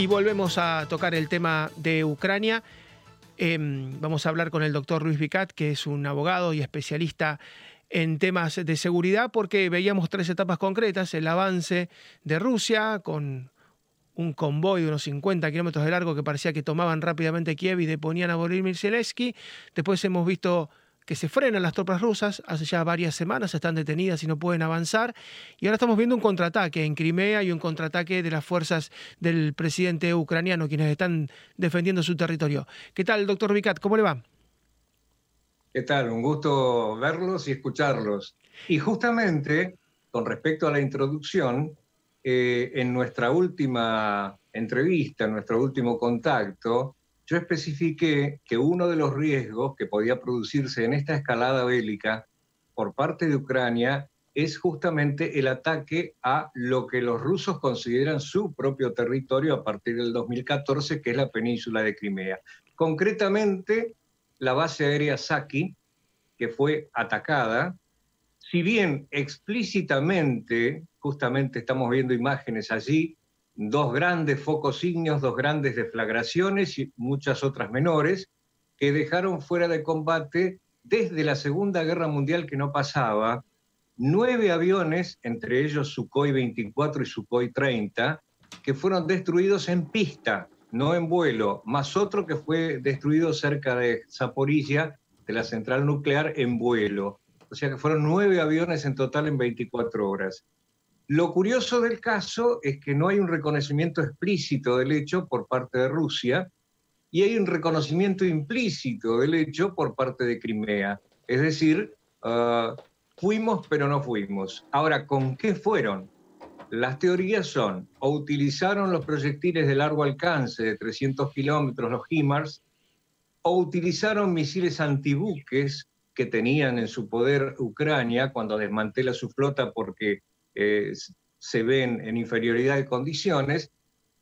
Y volvemos a tocar el tema de Ucrania. Em, vamos a hablar con el doctor Luis Vicat, que es un abogado y especialista en temas de seguridad, porque veíamos tres etapas concretas, el avance de Rusia con un convoy de unos 50 kilómetros de largo que parecía que tomaban rápidamente Kiev y deponían a Volodymyr Zelensky. Después hemos visto que se frenan las tropas rusas, hace ya varias semanas están detenidas y no pueden avanzar, y ahora estamos viendo un contraataque en Crimea y un contraataque de las fuerzas del presidente ucraniano, quienes están defendiendo su territorio. ¿Qué tal, doctor Vicat? ¿Cómo le va? ¿Qué tal? Un gusto verlos y escucharlos. Y justamente, con respecto a la introducción, eh, en nuestra última entrevista, en nuestro último contacto, yo especifiqué que uno de los riesgos que podía producirse en esta escalada bélica por parte de Ucrania es justamente el ataque a lo que los rusos consideran su propio territorio a partir del 2014, que es la península de Crimea. Concretamente, la base aérea Saki, que fue atacada, si bien explícitamente, justamente estamos viendo imágenes allí, dos grandes focos ígneos, dos grandes deflagraciones y muchas otras menores, que dejaron fuera de combate desde la Segunda Guerra Mundial que no pasaba, nueve aviones, entre ellos Sukhoi 24 y Sukhoi 30, que fueron destruidos en pista, no en vuelo, más otro que fue destruido cerca de Zaporilla, de la central nuclear, en vuelo. O sea que fueron nueve aviones en total en 24 horas. Lo curioso del caso es que no hay un reconocimiento explícito del hecho por parte de Rusia y hay un reconocimiento implícito del hecho por parte de Crimea. Es decir, ah, fuimos pero no fuimos. Ahora, ¿con qué fueron? Las teorías son, o utilizaron los proyectiles de largo alcance de 300 kilómetros, los HIMARS, o utilizaron misiles antibuques que tenían en su poder Ucrania cuando desmantela su flota porque eh, se ven en inferioridad de condiciones.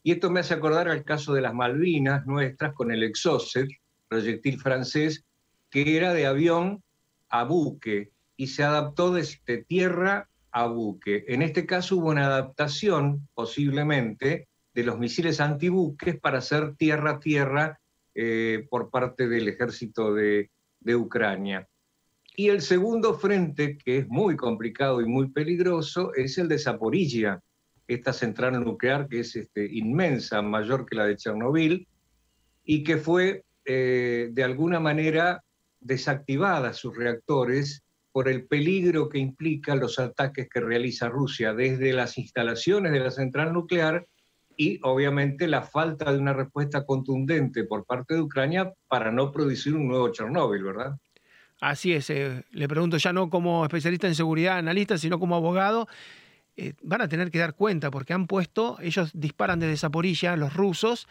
Y esto me hace acordar al caso de las Malvinas nuestras con el Exocet, proyectil francés, que era de avión a buque y se adaptó desde tierra a buque. En este caso hubo una adaptación, posiblemente, de los misiles antibuques para hacer tierra-tierra eh, por parte del ejército de Ucrania. Y el segundo frente, que es muy complicado y muy peligroso, es el de Zaporilla, esta central nuclear que es este, inmensa, mayor que la de Chernobyl, y que fue eh, de alguna manera desactivada sus reactores por el peligro que implican los ataques que realiza Rusia desde las instalaciones de la central nuclear y obviamente la falta de una respuesta contundente por parte de Ucrania para no producir un nuevo Chernóbil, ¿verdad? Así es, eh, le pregunto ya no como especialista en seguridad, analista, sino como abogado. Eh, van a tener que dar cuenta porque han puesto, ellos disparan desde Zaporilla, los rusos,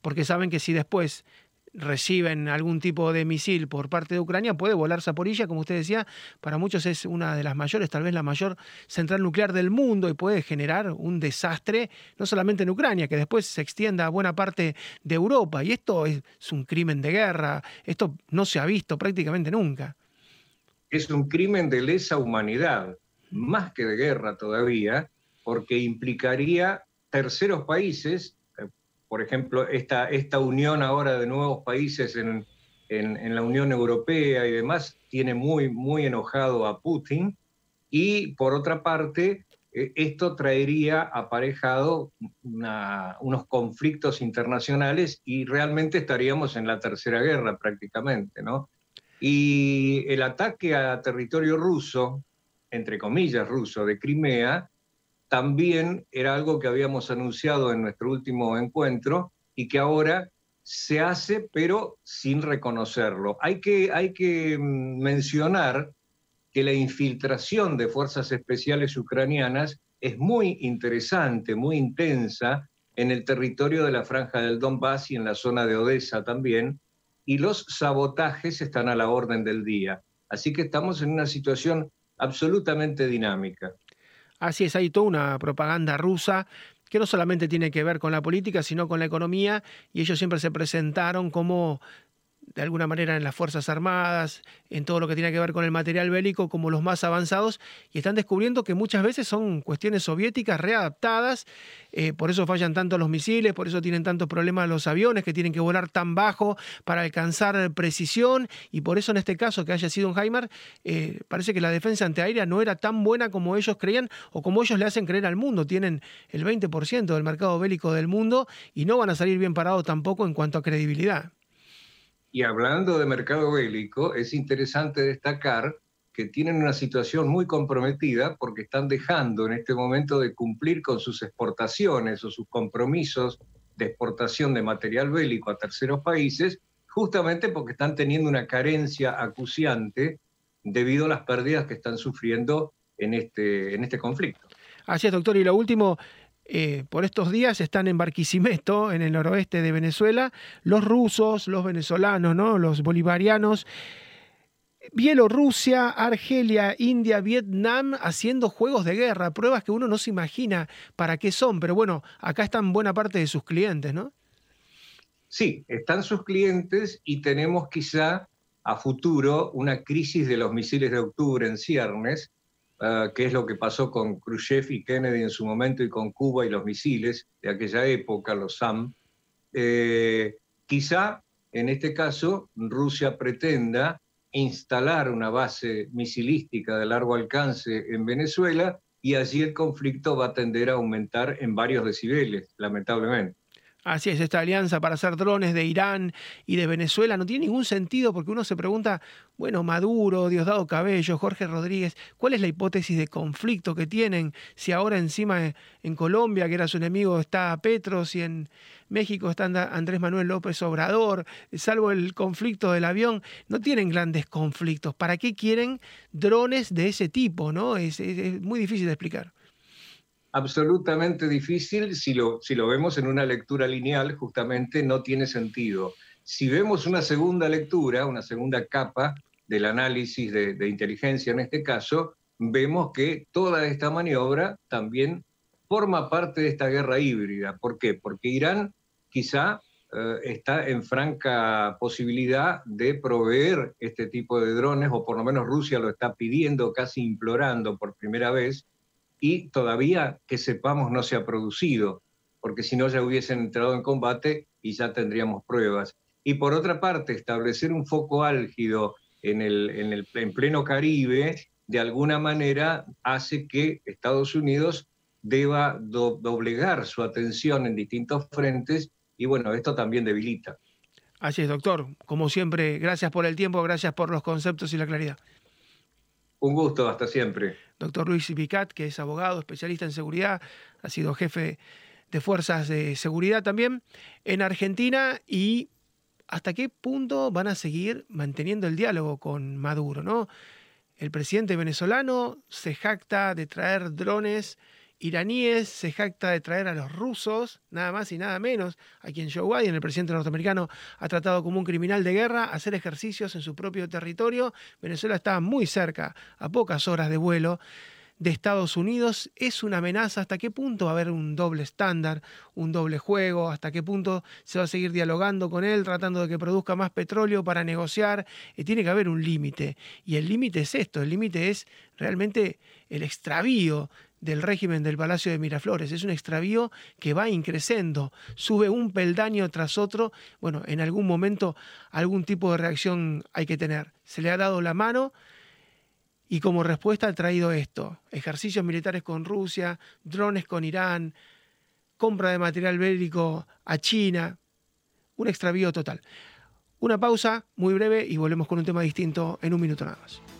porque saben que si después reciben algún tipo de misil por parte de Ucrania, puede volar Zaporilla, como usted decía, para muchos es una de las mayores, tal vez la mayor central nuclear del mundo y puede generar un desastre, no solamente en Ucrania, que después se extienda a buena parte de Europa. Y esto es un crimen de guerra, esto no se ha visto prácticamente nunca. Es un crimen de lesa humanidad, más que de guerra todavía, porque implicaría terceros países por ejemplo, esta, esta unión ahora de nuevos países en, en, la Unión Europea y demás tiene muy, muy enojado a Putin. Y por otra parte, eh, esto traería aparejado unos conflictos internacionales y realmente estaríamos en la tercera guerra prácticamente, ¿no? Y el ataque a territorio ruso, entre comillas ruso, de Crimea, también era algo que habíamos anunciado en nuestro último encuentro y que ahora se hace pero sin reconocerlo. Hay que, hay que mm, mencionar que la infiltración de fuerzas especiales ucranianas es muy interesante, muy intensa en el territorio de la franja del Donbass y en la zona de Odessa también, y los sabotajes están a la orden del día. Así que estamos en una situación absolutamente dinámica. Así es, hay toda una propaganda rusa que no solamente tiene que ver con la política, sino con la economía, y ellos siempre se presentaron como de alguna manera en las Fuerzas Armadas, en todo lo que tiene que ver con el material bélico, como los más avanzados, y están descubriendo que muchas veces son cuestiones soviéticas readaptadas, eh, por eso fallan tanto los misiles, por eso tienen tantos problemas los aviones, que tienen que volar tan bajo para alcanzar precisión, y por eso en este caso que haya sido un Heimer, eh, parece que la defensa antiaérea no era tan buena como ellos creían o como ellos le hacen creer al mundo. Tienen el 20% del mercado bélico del mundo y no van a salir bien parados tampoco en cuanto a credibilidad. Y hablando de mercado bélico, es interesante destacar que tienen una situación muy comprometida porque están dejando en este momento de cumplir con sus exportaciones o sus compromisos de exportación de material bélico a terceros países, justamente porque están teniendo una carencia acuciante debido a las pérdidas que están sufriendo en este, en este conflicto. Así es, doctor. Y lo último, eh, por estos días están en Barquisimeto, en el noroeste de Venezuela, los rusos, los venezolanos, ¿no? los bolivarianos, Bielorrusia, Argelia, India, Vietnam haciendo juegos de guerra, pruebas que uno no se imagina para qué son, pero bueno, acá están buena parte de sus clientes, ¿no? Sí, están sus clientes y tenemos quizá a futuro una crisis de los misiles de octubre en ciernes, Ah, qué es lo que pasó con Khrushchev y Kennedy en su momento y con Cuba y los misiles de aquella época, los SAM. Eh, quizá en este caso Rusia pretenda instalar una base misilística de largo alcance en Venezuela y allí el conflicto va a tender a aumentar en varios decibeles, lamentablemente. Así es, esta alianza para hacer drones de Irán y de Venezuela no tiene ningún sentido porque uno se pregunta, bueno, Maduro, Diosdado Cabello, Jorge Rodríguez, ¿cuál es la hipótesis de conflicto que tienen si ahora encima en Colombia, que era su enemigo, está Petros y en México está Andrés Manuel López Obrador, salvo el conflicto del avión, no tienen grandes conflictos. ¿Para qué quieren drones de ese tipo? ¿no? es muy difícil de explicar absolutamente difícil si lo, si lo vemos en una lectura lineal, justamente no tiene sentido. Si vemos una segunda lectura, una segunda capa del análisis de, inteligencia en este caso, vemos que toda esta maniobra también forma parte de esta guerra híbrida. ¿Por qué? Porque Irán quizá eh, está en franca posibilidad de proveer este tipo de drones, o por lo menos Rusia lo está pidiendo, casi implorando por primera vez, y todavía que sepamos no se ha producido, porque si no ya hubiesen entrado en combate y ya tendríamos pruebas. Y por otra parte, establecer un foco álgido en, el, en, el, en pleno Caribe, de alguna manera hace que Estados Unidos deba doblegar su atención en distintos frentes y bueno, esto también debilita. Así es, doctor. Como siempre, gracias por el tiempo, gracias por los conceptos y la claridad. Un gusto, hasta siempre. Doctor Luis Picat, que es abogado, especialista en seguridad, ha sido jefe de fuerzas de seguridad también en Argentina y hasta qué punto van a seguir manteniendo el diálogo con Maduro, ¿no? El presidente venezolano se jacta de traer drones iraníes se jacta de traer a los rusos, nada más y nada menos, a quien Joe Biden, el presidente norteamericano, ha tratado como un criminal de guerra, hacer ejercicios en su propio territorio. Venezuela está muy cerca, a pocas horas de vuelo de Estados Unidos. ¿Es una amenaza? ¿Hasta qué punto va a haber un doble estándar, un doble juego? ¿Hasta qué punto se va a seguir dialogando con él, tratando de que produzca más petróleo para negociar? Eh, tiene que haber un límite. Y el límite es esto, el límite es realmente el extravío del régimen del Palacio de Miraflores. Es un extravío que va increciendo, sube un peldaño tras otro. Bueno, en algún momento algún tipo de reacción hay que tener. Se le ha dado la mano y como respuesta ha traído esto. Ejercicios militares con Rusia, drones con Irán, compra de material bélico a China. Un extravío total. Una pausa muy breve y volvemos con un tema distinto en un minuto nada más.